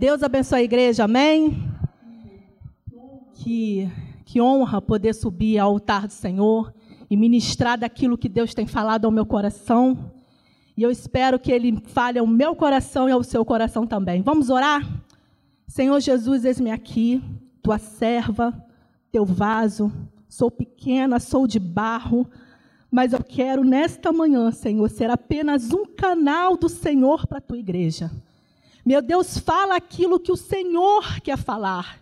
Deus abençoe a igreja, amém? Que, que honra poder subir ao altar do Senhor e ministrar daquilo que Deus tem falado ao meu coração. E eu espero que Ele fale ao meu coração e ao seu coração também. Vamos orar? Senhor Jesus, eis-me aqui, tua serva, teu vaso. Sou pequena, sou de barro, mas eu quero nesta manhã, Senhor, ser apenas um canal do Senhor para a tua igreja. Meu Deus, fala aquilo que o Senhor quer falar.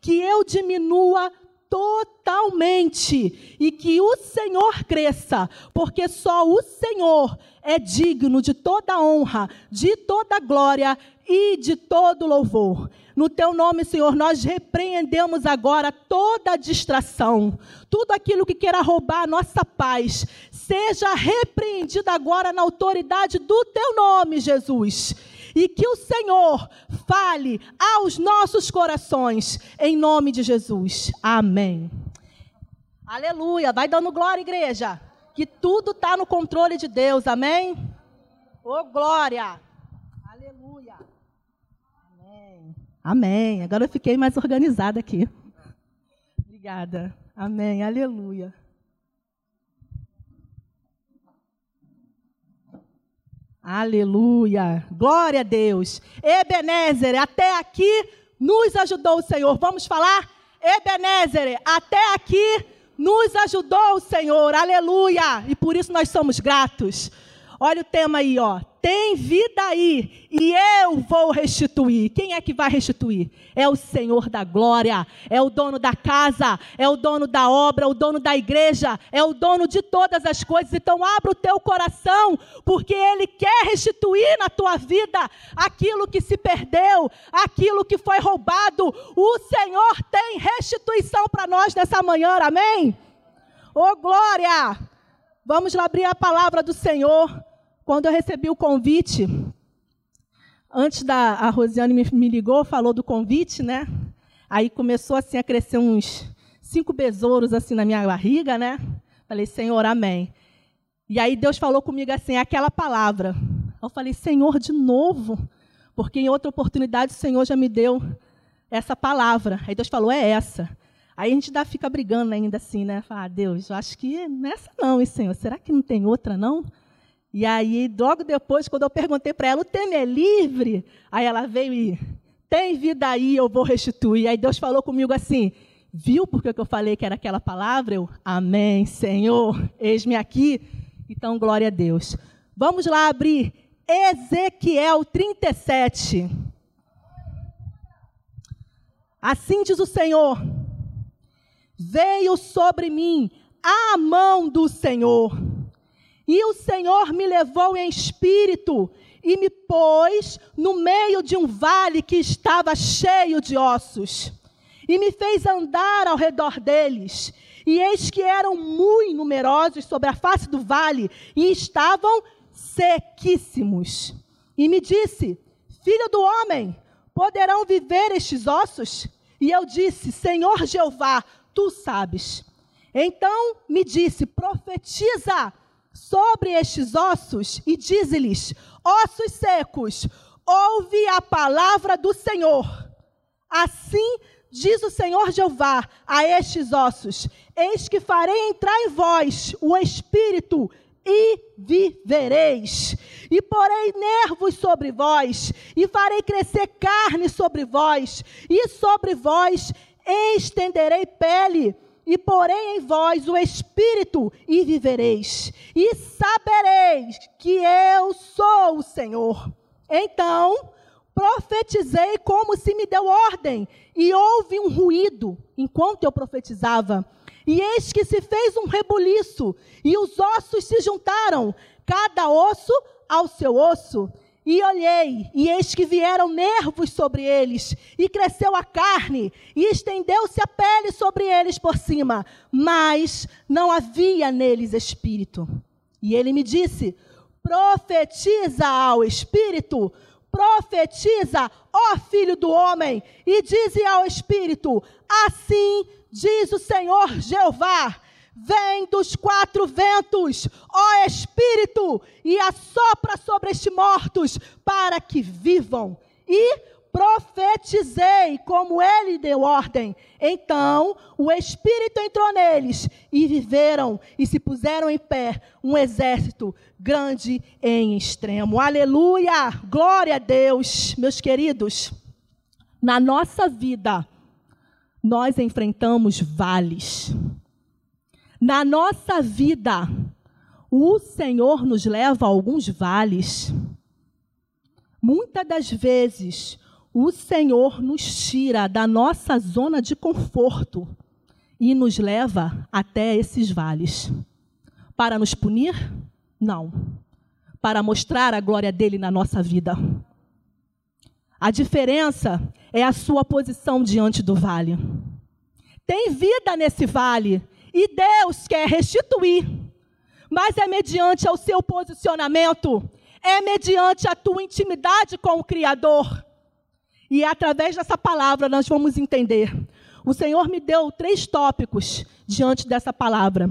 Que eu diminua totalmente e que o Senhor cresça, porque só o Senhor é digno de toda honra, de toda glória e de todo louvor. No teu nome, Senhor, nós repreendemos agora toda distração, tudo aquilo que queira roubar a nossa paz, seja repreendido agora na autoridade do teu nome, Jesus e que o Senhor fale aos nossos corações, em nome de Jesus. Amém. Aleluia. Vai dando glória, igreja. Que tudo está no controle de Deus. Amém. Ô, oh, glória. Aleluia. Amém. Agora eu fiquei mais organizada aqui. Obrigada. Amém. Aleluia. Aleluia. Glória a Deus. Ebenezer, até aqui nos ajudou o Senhor. Vamos falar? Ebenezer, até aqui nos ajudou o Senhor. Aleluia. E por isso nós somos gratos. Olha o tema aí, ó tem vida aí e eu vou restituir. Quem é que vai restituir? É o Senhor da glória, é o dono da casa, é o dono da obra, o dono da igreja, é o dono de todas as coisas. Então abra o teu coração, porque ele quer restituir na tua vida aquilo que se perdeu, aquilo que foi roubado. O Senhor tem restituição para nós nessa manhã. Amém? Ô oh, glória! Vamos lá abrir a palavra do Senhor quando eu recebi o convite, antes da a Rosiane me, me ligou, falou do convite, né? Aí começou assim a crescer uns cinco besouros assim na minha barriga, né? Falei, Senhor, amém. E aí Deus falou comigo assim, aquela palavra. Eu falei, Senhor, de novo? Porque em outra oportunidade o Senhor já me deu essa palavra. Aí Deus falou, é essa. Aí a gente ainda fica brigando ainda assim, né? Fala, ah, Deus, eu acho que nessa não, hein, Senhor? Será que não tem outra, não? E aí, logo depois, quando eu perguntei para ela, o tema é livre? Aí ela veio e, tem vida aí, eu vou restituir. Aí Deus falou comigo assim, viu porque eu falei que era aquela palavra? Eu, amém, Senhor, eis-me aqui. Então, glória a Deus. Vamos lá abrir Ezequiel 37. Assim diz o Senhor: Veio sobre mim a mão do Senhor e o Senhor me levou em espírito e me pôs no meio de um vale que estava cheio de ossos. E me fez andar ao redor deles. E eis que eram muito numerosos sobre a face do vale e estavam sequíssimos. E me disse: Filho do homem, poderão viver estes ossos? E eu disse: Senhor Jeová, tu sabes. Então me disse: Profetiza sobre estes ossos e dize-lhes: Ossos secos, ouve a palavra do Senhor. Assim diz o Senhor Jeová a estes ossos: Eis que farei entrar em vós o espírito e vivereis. E porei nervos sobre vós, e farei crescer carne sobre vós, e sobre vós estenderei pele e porei em vós o Espírito, e vivereis, e sabereis que eu sou o Senhor. Então profetizei como se me deu ordem, e houve um ruído enquanto eu profetizava. E eis que se fez um rebuliço, e os ossos se juntaram, cada osso ao seu osso. E olhei, e eis que vieram nervos sobre eles, e cresceu a carne, e estendeu-se a pele sobre eles por cima, mas não havia neles espírito. E ele me disse: profetiza ao espírito, profetiza, ó filho do homem, e dize ao espírito: assim diz o Senhor Jeová vem dos quatro ventos, ó Espírito, e assopra sobre estes mortos, para que vivam. E profetizei como ele deu ordem. Então o Espírito entrou neles e viveram e se puseram em pé um exército grande em extremo. Aleluia! Glória a Deus, meus queridos. Na nossa vida, nós enfrentamos vales. Na nossa vida, o Senhor nos leva a alguns vales. Muitas das vezes, o Senhor nos tira da nossa zona de conforto e nos leva até esses vales. Para nos punir? Não. Para mostrar a glória dele na nossa vida. A diferença é a sua posição diante do vale. Tem vida nesse vale e Deus quer restituir, mas é mediante o seu posicionamento, é mediante a tua intimidade com o Criador. E é através dessa palavra nós vamos entender. O Senhor me deu três tópicos diante dessa palavra.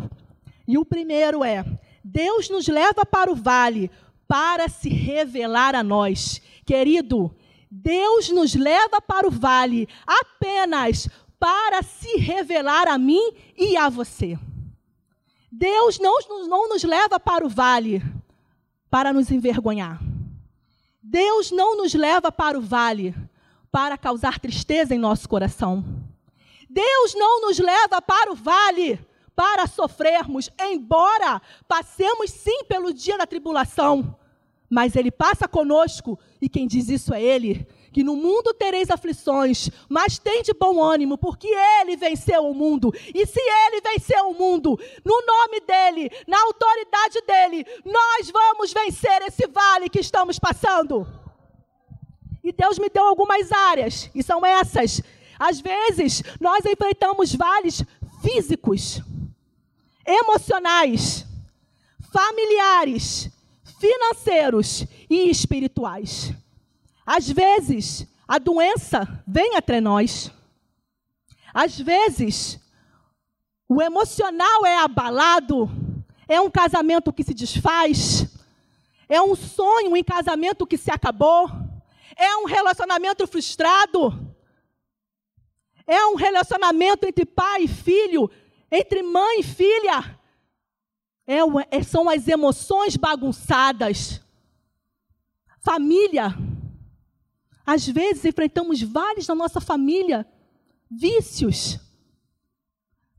E o primeiro é: Deus nos leva para o vale para se revelar a nós. Querido, Deus nos leva para o vale apenas para se revelar a mim e a você. Deus não, não nos leva para o vale para nos envergonhar. Deus não nos leva para o vale para causar tristeza em nosso coração. Deus não nos leva para o vale para sofrermos, embora passemos sim pelo dia da tribulação, mas Ele passa conosco e quem diz isso é Ele. Que no mundo tereis aflições, mas tem de bom ânimo, porque Ele venceu o mundo. E se Ele venceu o mundo, no nome dEle, na autoridade dEle, nós vamos vencer esse vale que estamos passando. E Deus me deu algumas áreas, e são essas. Às vezes, nós enfrentamos vales físicos, emocionais, familiares, financeiros e espirituais. Às vezes, a doença vem até nós. Às vezes, o emocional é abalado, é um casamento que se desfaz, é um sonho em casamento que se acabou é um relacionamento frustrado. É um relacionamento entre pai e filho, entre mãe e filha. É, é, são as emoções bagunçadas. Família. Às vezes enfrentamos vales na nossa família, vícios,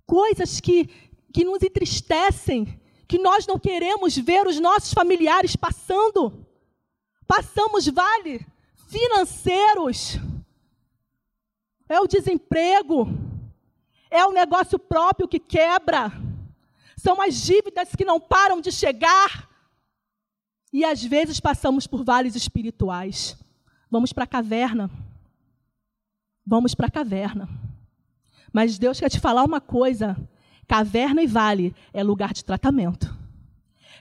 coisas que, que nos entristecem, que nós não queremos ver os nossos familiares passando. Passamos vale financeiros, é o desemprego, é o negócio próprio que quebra, são as dívidas que não param de chegar. E às vezes passamos por vales espirituais. Vamos para a caverna. Vamos para a caverna. Mas Deus quer te falar uma coisa: caverna e vale é lugar de tratamento.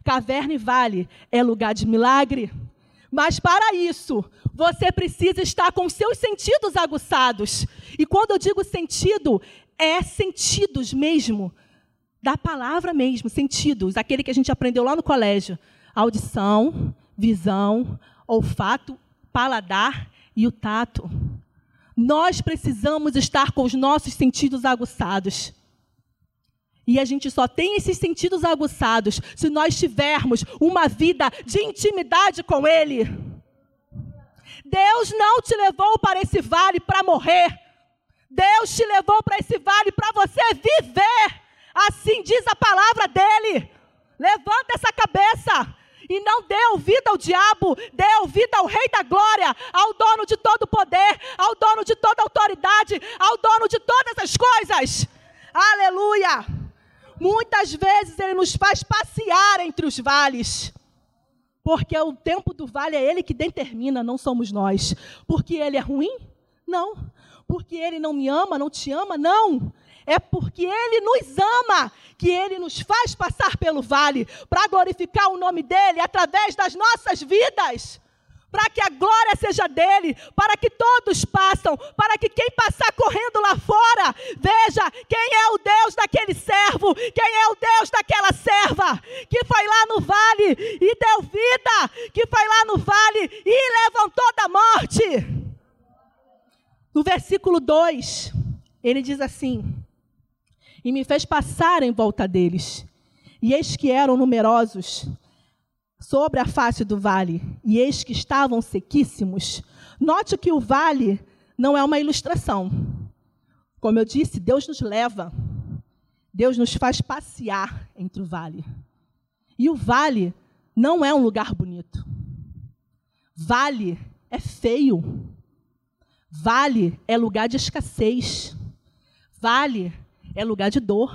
Caverna e vale é lugar de milagre. Mas para isso, você precisa estar com seus sentidos aguçados. E quando eu digo sentido, é sentidos mesmo, da palavra mesmo, sentidos, aquele que a gente aprendeu lá no colégio: audição, visão, olfato, paladar e o tato. Nós precisamos estar com os nossos sentidos aguçados. E a gente só tem esses sentidos aguçados se nós tivermos uma vida de intimidade com Ele. Deus não te levou para esse vale para morrer. Deus te levou para esse vale para você viver. Assim diz a palavra dele. Levanta essa cabeça e não dê ouvido ao diabo, dê ouvido ao Rei da Glória, ao dono de todo poder, ao dono de toda autoridade, ao dono de todas as coisas. Aleluia! Muitas vezes ele nos faz passear entre os vales. Porque o tempo do vale é ele que determina, não somos nós. Porque ele é ruim? Não. Porque ele não me ama, não te ama? Não. É porque ele nos ama que ele nos faz passar pelo vale para glorificar o nome dele através das nossas vidas para que a glória seja dele, para que todos passam, para que quem passar correndo lá fora, veja quem é o Deus daquele servo, quem é o Deus daquela serva, que foi lá no vale e deu vida, que foi lá no vale e levantou da morte. No versículo 2, ele diz assim: E me fez passar em volta deles, e eis que eram numerosos sobre a face do vale, e eis que estavam sequíssimos. Note que o vale não é uma ilustração. Como eu disse, Deus nos leva, Deus nos faz passear entre o vale. E o vale não é um lugar bonito. Vale é feio. Vale é lugar de escassez. Vale é lugar de dor.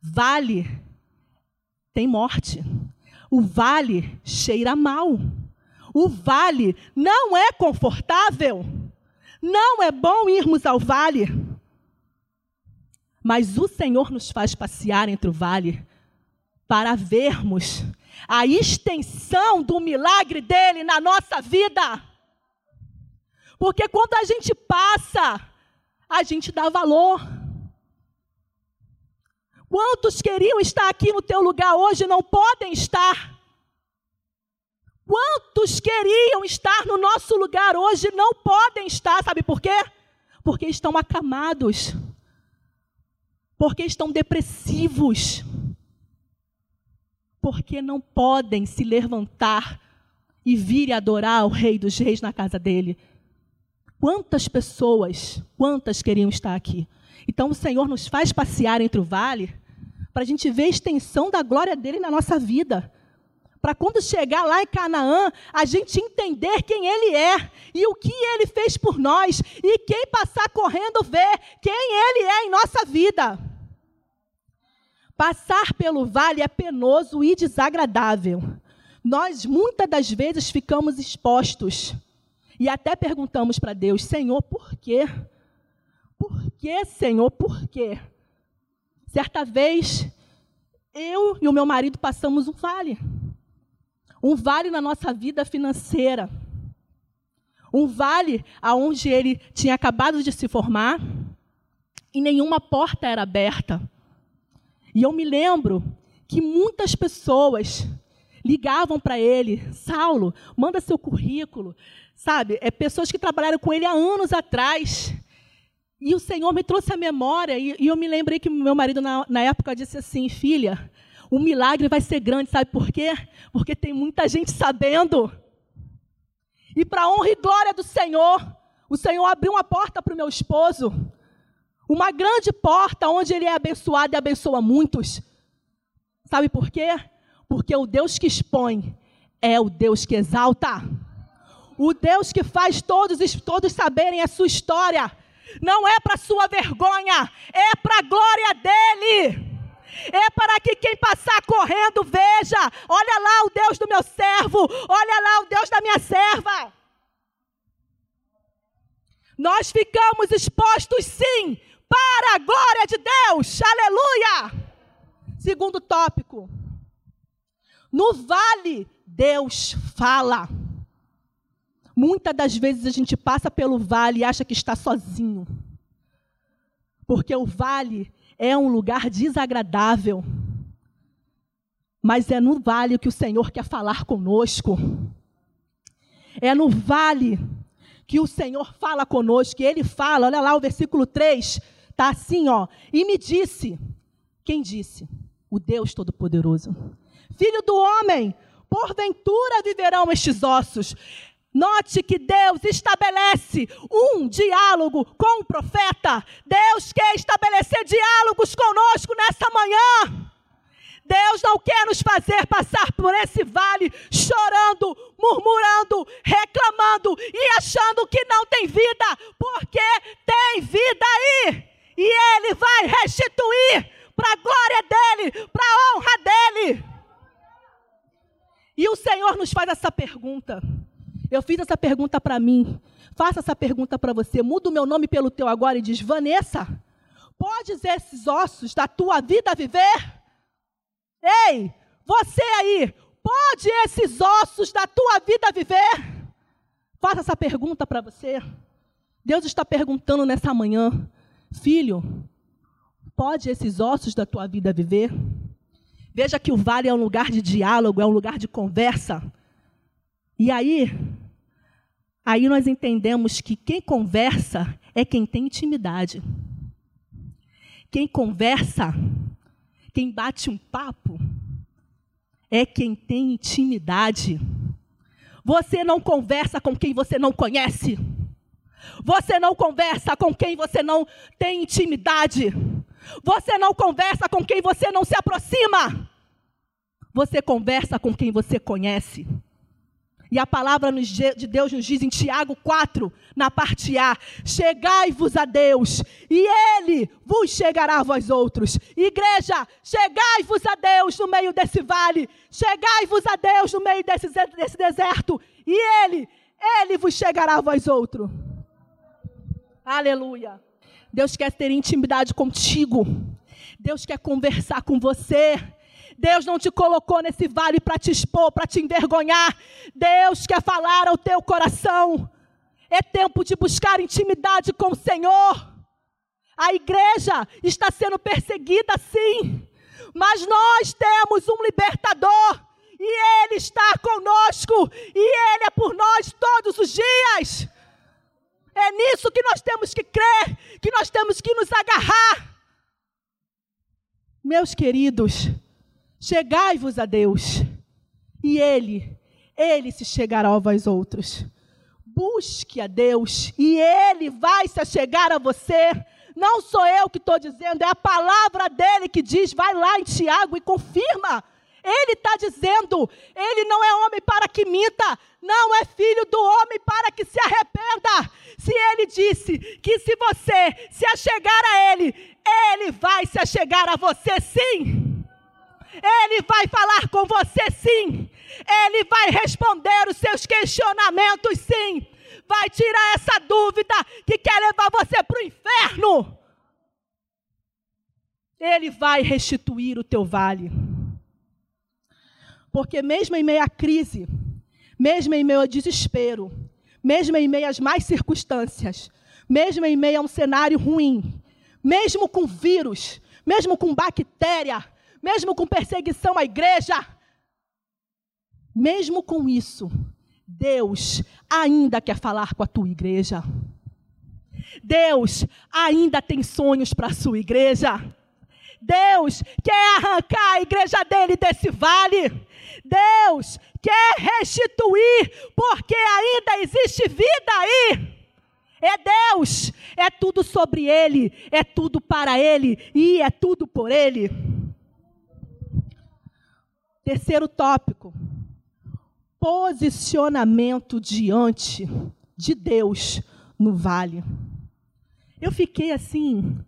Vale tem morte. O vale cheira mal. O vale não é confortável. Não é bom irmos ao vale. Mas o Senhor nos faz passear entre o vale para vermos a extensão do milagre dele na nossa vida. Porque quando a gente passa, a gente dá valor. Quantos queriam estar aqui no teu lugar hoje não podem estar? Quantos queriam estar no nosso lugar hoje não podem estar, sabe por quê? Porque estão acamados, porque estão depressivos, porque não podem se levantar e vir adorar o Rei dos Reis na casa dele. Quantas pessoas, quantas queriam estar aqui? Então o Senhor nos faz passear entre o vale para a gente ver a extensão da glória dele na nossa vida. Para quando chegar lá em Canaã, a gente entender quem ele é e o que ele fez por nós, e quem passar correndo ver quem ele é em nossa vida. Passar pelo vale é penoso e desagradável. Nós muitas das vezes ficamos expostos e até perguntamos para Deus: Senhor, por quê? Por quê, Senhor, por quê? Certa vez, eu e o meu marido passamos um vale. Um vale na nossa vida financeira. Um vale aonde ele tinha acabado de se formar e nenhuma porta era aberta. E eu me lembro que muitas pessoas ligavam para ele, Saulo, manda seu currículo, sabe? É pessoas que trabalharam com ele há anos atrás. E o Senhor me trouxe a memória, e, e eu me lembrei que meu marido, na, na época, disse assim: Filha, o milagre vai ser grande, sabe por quê? Porque tem muita gente sabendo. E para honra e glória do Senhor, o Senhor abriu uma porta para o meu esposo. Uma grande porta onde ele é abençoado e abençoa muitos. Sabe por quê? Porque o Deus que expõe é o Deus que exalta. O Deus que faz todos, todos saberem a sua história. Não é para sua vergonha, é para a glória dele. É para que quem passar correndo veja: olha lá o Deus do meu servo, olha lá o Deus da minha serva. Nós ficamos expostos sim, para a glória de Deus. Aleluia! Segundo tópico. No vale, Deus fala. Muitas das vezes a gente passa pelo vale e acha que está sozinho. Porque o vale é um lugar desagradável. Mas é no vale que o Senhor quer falar conosco. É no vale que o Senhor fala conosco, e ele fala, olha lá o versículo 3, Está assim, ó. E me disse: Quem disse? O Deus Todo-Poderoso. Filho do homem, porventura viverão estes ossos. Note que Deus estabelece um diálogo com o profeta. Deus quer estabelecer diálogos conosco nessa manhã. Deus não quer nos fazer passar por esse vale chorando, murmurando, reclamando e achando que não tem vida, porque tem vida aí e Ele vai restituir para a glória dEle, para a honra dEle. E o Senhor nos faz essa pergunta. Eu fiz essa pergunta para mim. Faça essa pergunta para você. Muda o meu nome pelo teu agora e diz: Vanessa, podes esses ossos da tua vida viver? Ei, você aí, pode esses ossos da tua vida viver? Faça essa pergunta para você. Deus está perguntando nessa manhã: Filho, pode esses ossos da tua vida viver? Veja que o vale é um lugar de diálogo, é um lugar de conversa. E aí, Aí nós entendemos que quem conversa é quem tem intimidade. Quem conversa, quem bate um papo, é quem tem intimidade. Você não conversa com quem você não conhece. Você não conversa com quem você não tem intimidade. Você não conversa com quem você não se aproxima. Você conversa com quem você conhece. E a palavra de Deus nos diz em Tiago 4, na parte A: Chegai-vos a Deus, e Ele vos chegará a vós outros. Igreja, chegai-vos a Deus no meio desse vale, chegai-vos a Deus no meio desse, desse deserto, e Ele, Ele vos chegará a vós outros. Aleluia. Deus quer ter intimidade contigo. Deus quer conversar com você. Deus não te colocou nesse vale para te expor, para te envergonhar. Deus quer falar ao teu coração. É tempo de buscar intimidade com o Senhor. A igreja está sendo perseguida sim, mas nós temos um libertador e ele está conosco e ele é por nós todos os dias. É nisso que nós temos que crer, que nós temos que nos agarrar. Meus queridos, Chegai-vos a Deus, e Ele, Ele se chegará a vós outros. Busque a Deus, e Ele vai se chegar a você. Não sou eu que estou dizendo, é a palavra dele que diz. Vai lá em Tiago e confirma. Ele está dizendo, ele não é homem para que minta, não é filho do homem para que se arrependa. Se ele disse que se você se achegar a ele, ele vai se achegar a você sim. Ele vai falar com você sim. Ele vai responder os seus questionamentos sim. Vai tirar essa dúvida que quer levar você para o inferno. Ele vai restituir o teu vale. Porque mesmo em meio à crise, mesmo em meio ao desespero, mesmo em meio às mais circunstâncias, mesmo em meio a um cenário ruim, mesmo com vírus, mesmo com bactéria, mesmo com perseguição à igreja, mesmo com isso, Deus ainda quer falar com a tua igreja. Deus ainda tem sonhos para a sua igreja. Deus quer arrancar a igreja dele desse vale. Deus quer restituir, porque ainda existe vida aí. É Deus, é tudo sobre Ele, é tudo para Ele e é tudo por Ele. Terceiro tópico: posicionamento diante de Deus no vale. Eu fiquei assim,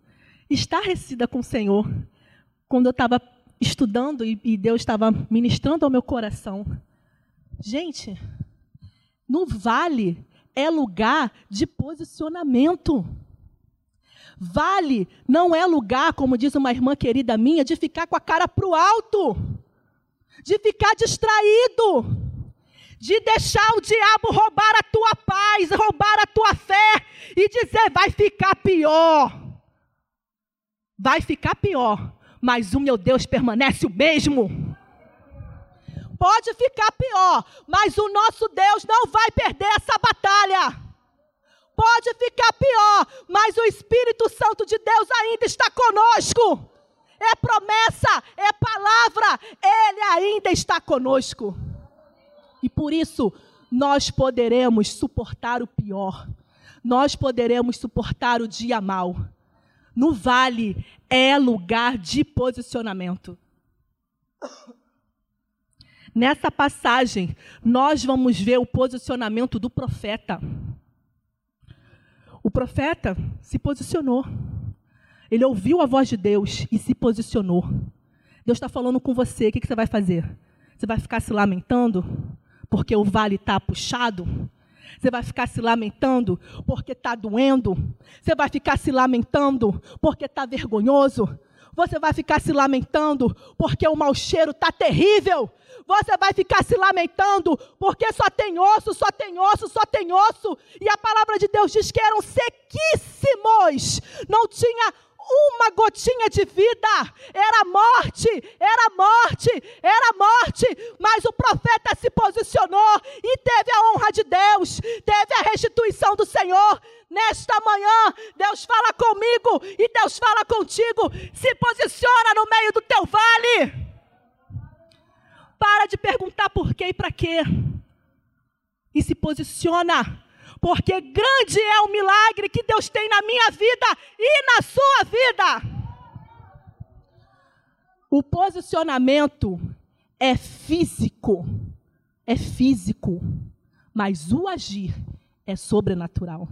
estarrecida com o Senhor, quando eu estava estudando e, Deus estava ministrando ao meu coração. Gente, no vale é lugar de posicionamento. Vale não é lugar, como diz uma irmã querida minha, de ficar com a cara para o alto de ficar distraído, de deixar o diabo roubar a tua paz, roubar a tua fé e dizer: vai ficar pior. Vai ficar pior, mas o meu Deus permanece o mesmo. Pode ficar pior, mas o nosso Deus não vai perder essa batalha. Pode ficar pior, mas o Espírito Santo de Deus ainda está conosco é promessa, é palavra, Ele ainda está conosco. E por isso, nós poderemos suportar o pior, nós poderemos suportar o dia mal. No vale é lugar de posicionamento. Nessa passagem, nós vamos ver o posicionamento do profeta. O profeta se posicionou. Ele ouviu a voz de Deus e se posicionou. Deus está falando com você, o que, que você vai fazer? Você vai ficar se lamentando porque o vale está puxado? Você vai ficar se lamentando porque está doendo? Você vai ficar se lamentando porque está vergonhoso? Você vai ficar se lamentando porque o mau cheiro está terrível? Você vai ficar se lamentando porque só tem osso, só tem osso, só tem osso. E a palavra de Deus diz que eram sequíssimos. Não tinha uma gotinha de vida, era morte, era morte, era morte, mas o profeta se posicionou e teve a honra de Deus, teve a restituição do Senhor. Nesta manhã, Deus fala comigo e Deus fala contigo. Se posiciona no meio do teu vale. Para de perguntar por quê e para quê. E se posiciona porque grande é o milagre que Deus tem na minha vida e na sua vida. O posicionamento é físico, é físico, mas o agir é sobrenatural.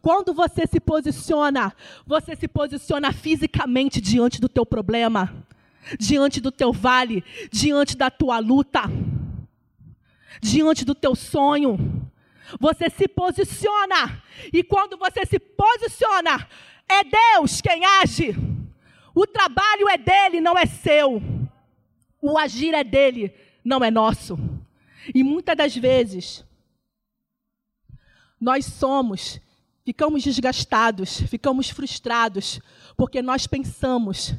Quando você se posiciona, você se posiciona fisicamente diante do teu problema, diante do teu vale, diante da tua luta, diante do teu sonho. Você se posiciona. E quando você se posiciona, é Deus quem age. O trabalho é dele, não é seu. O agir é dele, não é nosso. E muitas das vezes, nós somos, ficamos desgastados, ficamos frustrados, porque nós pensamos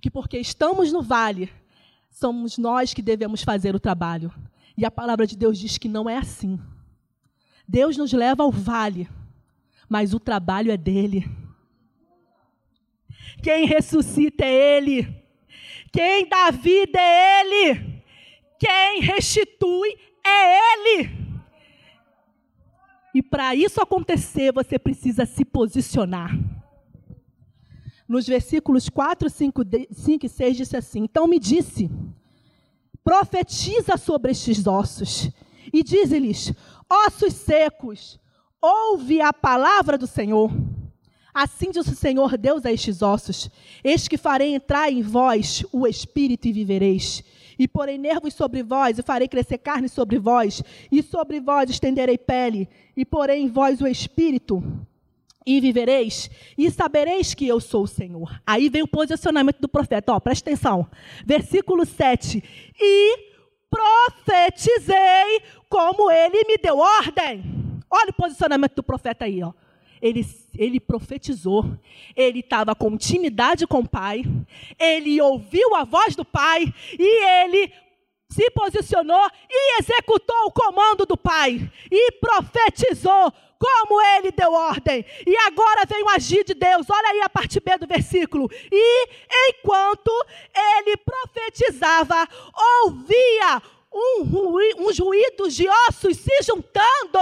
que porque estamos no vale, somos nós que devemos fazer o trabalho. E a palavra de Deus diz que não é assim. Deus nos leva ao vale, mas o trabalho é dele. Quem ressuscita é ele. Quem dá vida é ele. Quem restitui é ele. E para isso acontecer, você precisa se posicionar. Nos versículos 4, 5, 5 e 6 disse assim: Então me disse: profetiza sobre estes ossos e diz-lhes: ossos secos, ouve a palavra do Senhor. Assim diz o Senhor Deus a estes ossos: Eis que farei entrar em vós o espírito e vivereis. E porei nervos sobre vós, e farei crescer carne sobre vós, e sobre vós estenderei pele, e porei em vós o espírito, e vivereis, e sabereis que eu sou o Senhor. Aí vem o posicionamento do profeta, ó, presta atenção. Versículo 7. E profetizei como ele me deu ordem. Olha o posicionamento do profeta aí, ó. Ele, ele profetizou, ele estava com intimidade com o Pai, ele ouviu a voz do Pai e ele se posicionou e executou o comando do Pai e profetizou como ele deu ordem. E agora vem o agir de Deus. Olha aí a parte B do versículo. E enquanto ele profetizava, ouvia um, uns ruídos de ossos se juntando.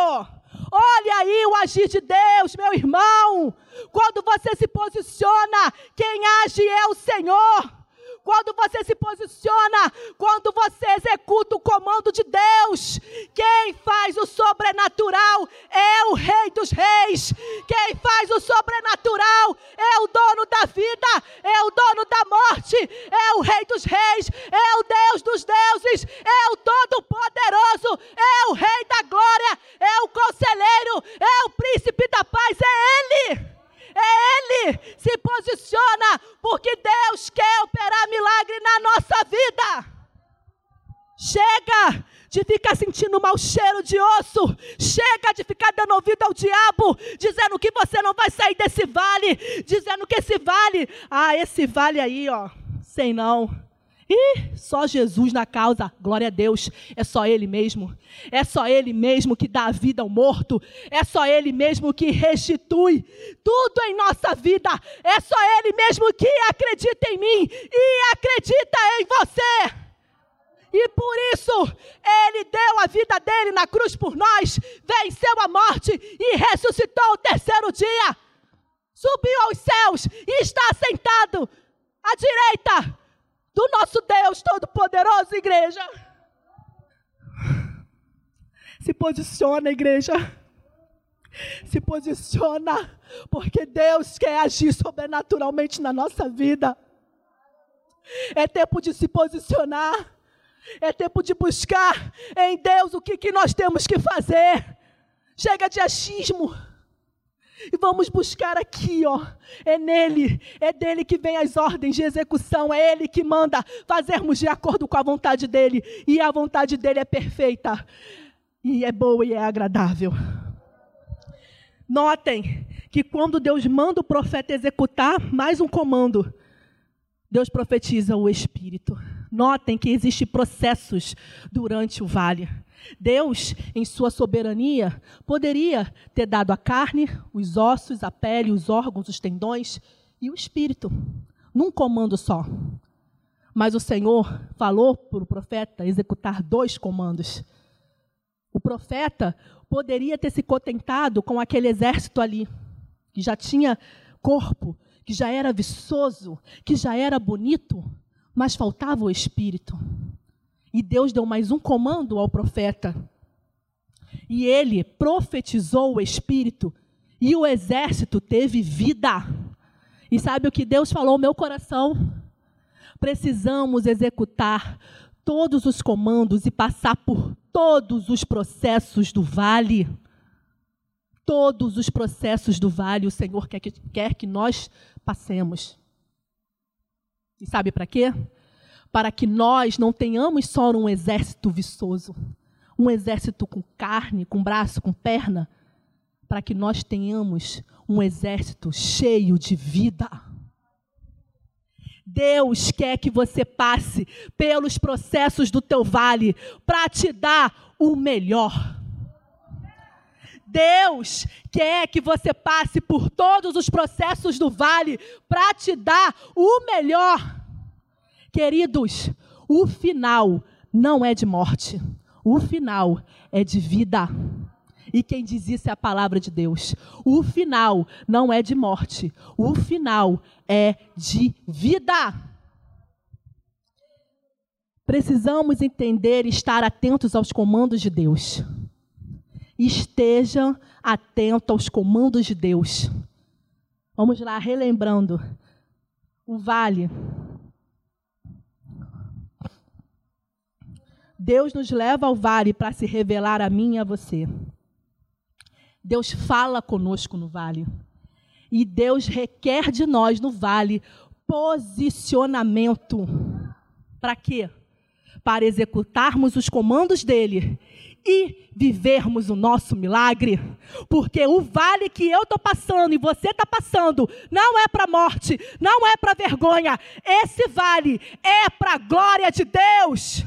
Olha aí o agir de Deus, meu irmão. Quando você se posiciona, quem age é o Senhor quando você se posiciona, quando você executa o comando de Deus, quem faz o sobrenatural é o Rei dos Reis. Quem faz o sobrenatural é o dono da vida, é o dono da morte, é o Rei dos Reis, é o Deus dos deuses, é o Todo-Poderoso, é o Rei da glória, é o Conselheiro, é o Príncipe da paz, é Ele. É Ele se posiciona, porque Deus quer operar milagre na nossa vida. Chega de ficar sentindo mau cheiro de osso. Chega de ficar dando ouvido ao diabo, dizendo que você não vai sair desse vale, dizendo que esse vale, ah, esse vale aí, ó, sei não. E só Jesus na causa, glória a Deus, é só Ele mesmo, é só Ele mesmo que dá vida ao morto, é só Ele mesmo que restitui tudo em nossa vida, é só Ele mesmo que acredita em mim e acredita em você. E por isso, Ele deu a vida dele na cruz por nós, venceu a morte e ressuscitou o terceiro dia, subiu aos céus e está sentado à direita do nosso Deus Todo-Poderoso, igreja. Se posiciona, igreja. Se posiciona, porque Deus quer agir sobrenaturalmente na nossa vida. É tempo de se posicionar. É tempo de buscar em Deus o que, que nós temos que fazer. Chega de achismo. E vamos buscar aqui, ó. É nele, é dele que vem as ordens de execução, é ele que manda fazermos de acordo com a vontade dele, e a vontade dele é perfeita, e é boa e é agradável. Notem que quando Deus manda o profeta executar mais um comando, Deus profetiza o Espírito. Notem que existem processos durante o vale. Deus, em sua soberania, poderia ter dado a carne, os ossos, a pele, os órgãos, os tendões e o espírito, num comando só. Mas o Senhor falou para o profeta executar dois comandos. O profeta poderia ter se contentado com aquele exército ali, que já tinha corpo, que já era viçoso, que já era bonito, mas faltava o espírito. E Deus deu mais um comando ao profeta. E ele profetizou o espírito, e o exército teve vida. E sabe o que Deus falou ao meu coração? Precisamos executar todos os comandos e passar por todos os processos do vale todos os processos do vale, o Senhor quer que, quer que nós passemos. E sabe para quê? Para que nós não tenhamos só um exército viçoso, um exército com carne, com braço, com perna, para que nós tenhamos um exército cheio de vida. Deus quer que você passe pelos processos do teu vale para te dar o melhor. Deus quer que você passe por todos os processos do vale para te dar o melhor. Queridos, o final não é de morte, o final é de vida. E quem diz isso é a palavra de Deus. O final não é de morte, o final é de vida. Precisamos entender e estar atentos aos comandos de Deus esteja atento aos comandos de Deus. Vamos lá, relembrando. O vale. Deus nos leva ao vale para se revelar a mim e a você. Deus fala conosco no vale. E Deus requer de nós no vale posicionamento. Para quê? Para executarmos os comandos dele e vivermos o nosso milagre. Porque o vale que eu estou passando e você está passando não é para morte, não é para vergonha. Esse vale é para a glória de Deus.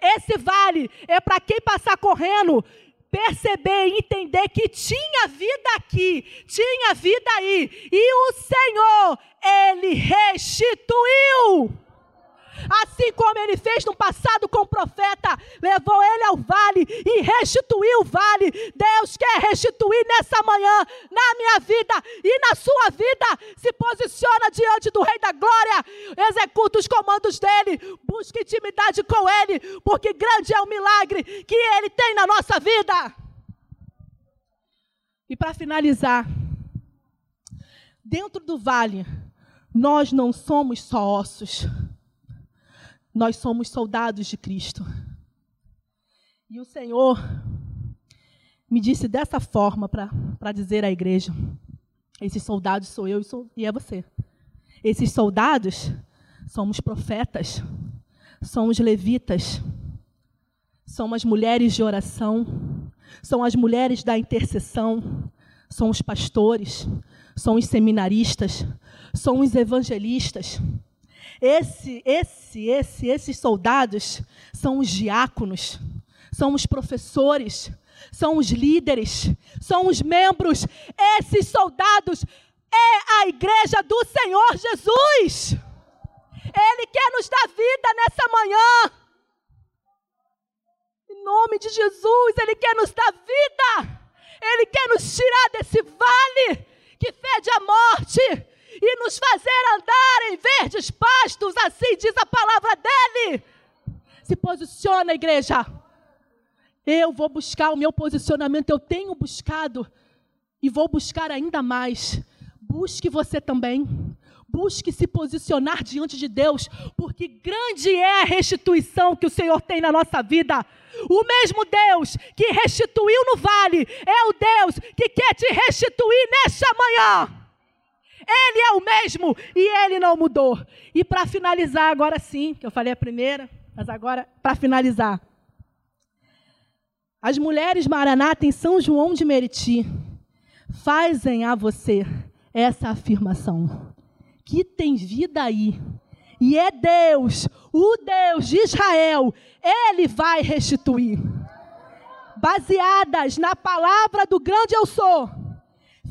Esse vale é para quem passar correndo perceber e entender que tinha vida aqui, tinha vida aí, e o Senhor, Ele restituiu. Assim como ele fez no passado com o profeta, levou ele ao vale e restituiu o vale. Deus quer restituir nessa manhã, na minha vida e na sua vida. Se posiciona diante do Rei da Glória, executa os comandos dele, busca intimidade com ele, porque grande é o milagre que ele tem na nossa vida. E para finalizar, dentro do vale, nós não somos só ossos nós somos soldados de Cristo. E o Senhor me disse dessa forma para dizer à igreja: esses soldados sou eu e, sou, e é você. Esses soldados somos profetas, somos levitas, são as mulheres de oração, são as mulheres da intercessão, são os pastores, são os seminaristas, são os evangelistas, esse, esse, esse, esses soldados são os diáconos, são os professores, são os líderes, são os membros. Esses soldados é a igreja do Senhor Jesus. Ele quer nos dar vida nessa manhã. Em nome de Jesus, Ele quer nos dar vida. Ele quer nos tirar desse vale que fede a morte e nos fazer andar em verdes pastos, assim diz a palavra dele. Se posiciona, igreja. Eu vou buscar o meu posicionamento, eu tenho buscado e vou buscar ainda mais. Busque você também. Busque se posicionar diante de Deus, porque grande é a restituição que o Senhor tem na nossa vida. O mesmo Deus que restituiu no vale é o Deus que quer te restituir nesta manhã. Ele é o mesmo e ele não mudou. E para finalizar, agora sim, que eu falei a primeira, mas agora para finalizar. As mulheres Maranata em São João de Meriti fazem a você essa afirmação: que tem vida aí. E é Deus, o Deus de Israel, ele vai restituir. Baseadas na palavra do grande eu sou,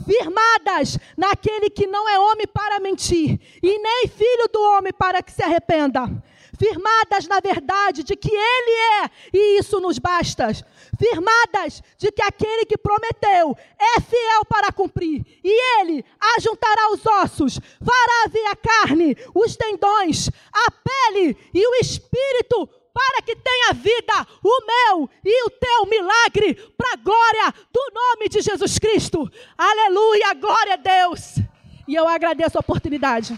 firmadas naquele que não é homem para mentir, e nem filho do homem para que se arrependa, firmadas na verdade de que Ele é, e isso nos basta, firmadas de que aquele que prometeu é fiel para cumprir, e Ele ajuntará os ossos, fará vir a carne, os tendões, a pele e o espírito, para que tenha vida o meu e o teu milagre, para a glória do nome de Jesus Cristo. Aleluia, glória a Deus. E eu agradeço a oportunidade.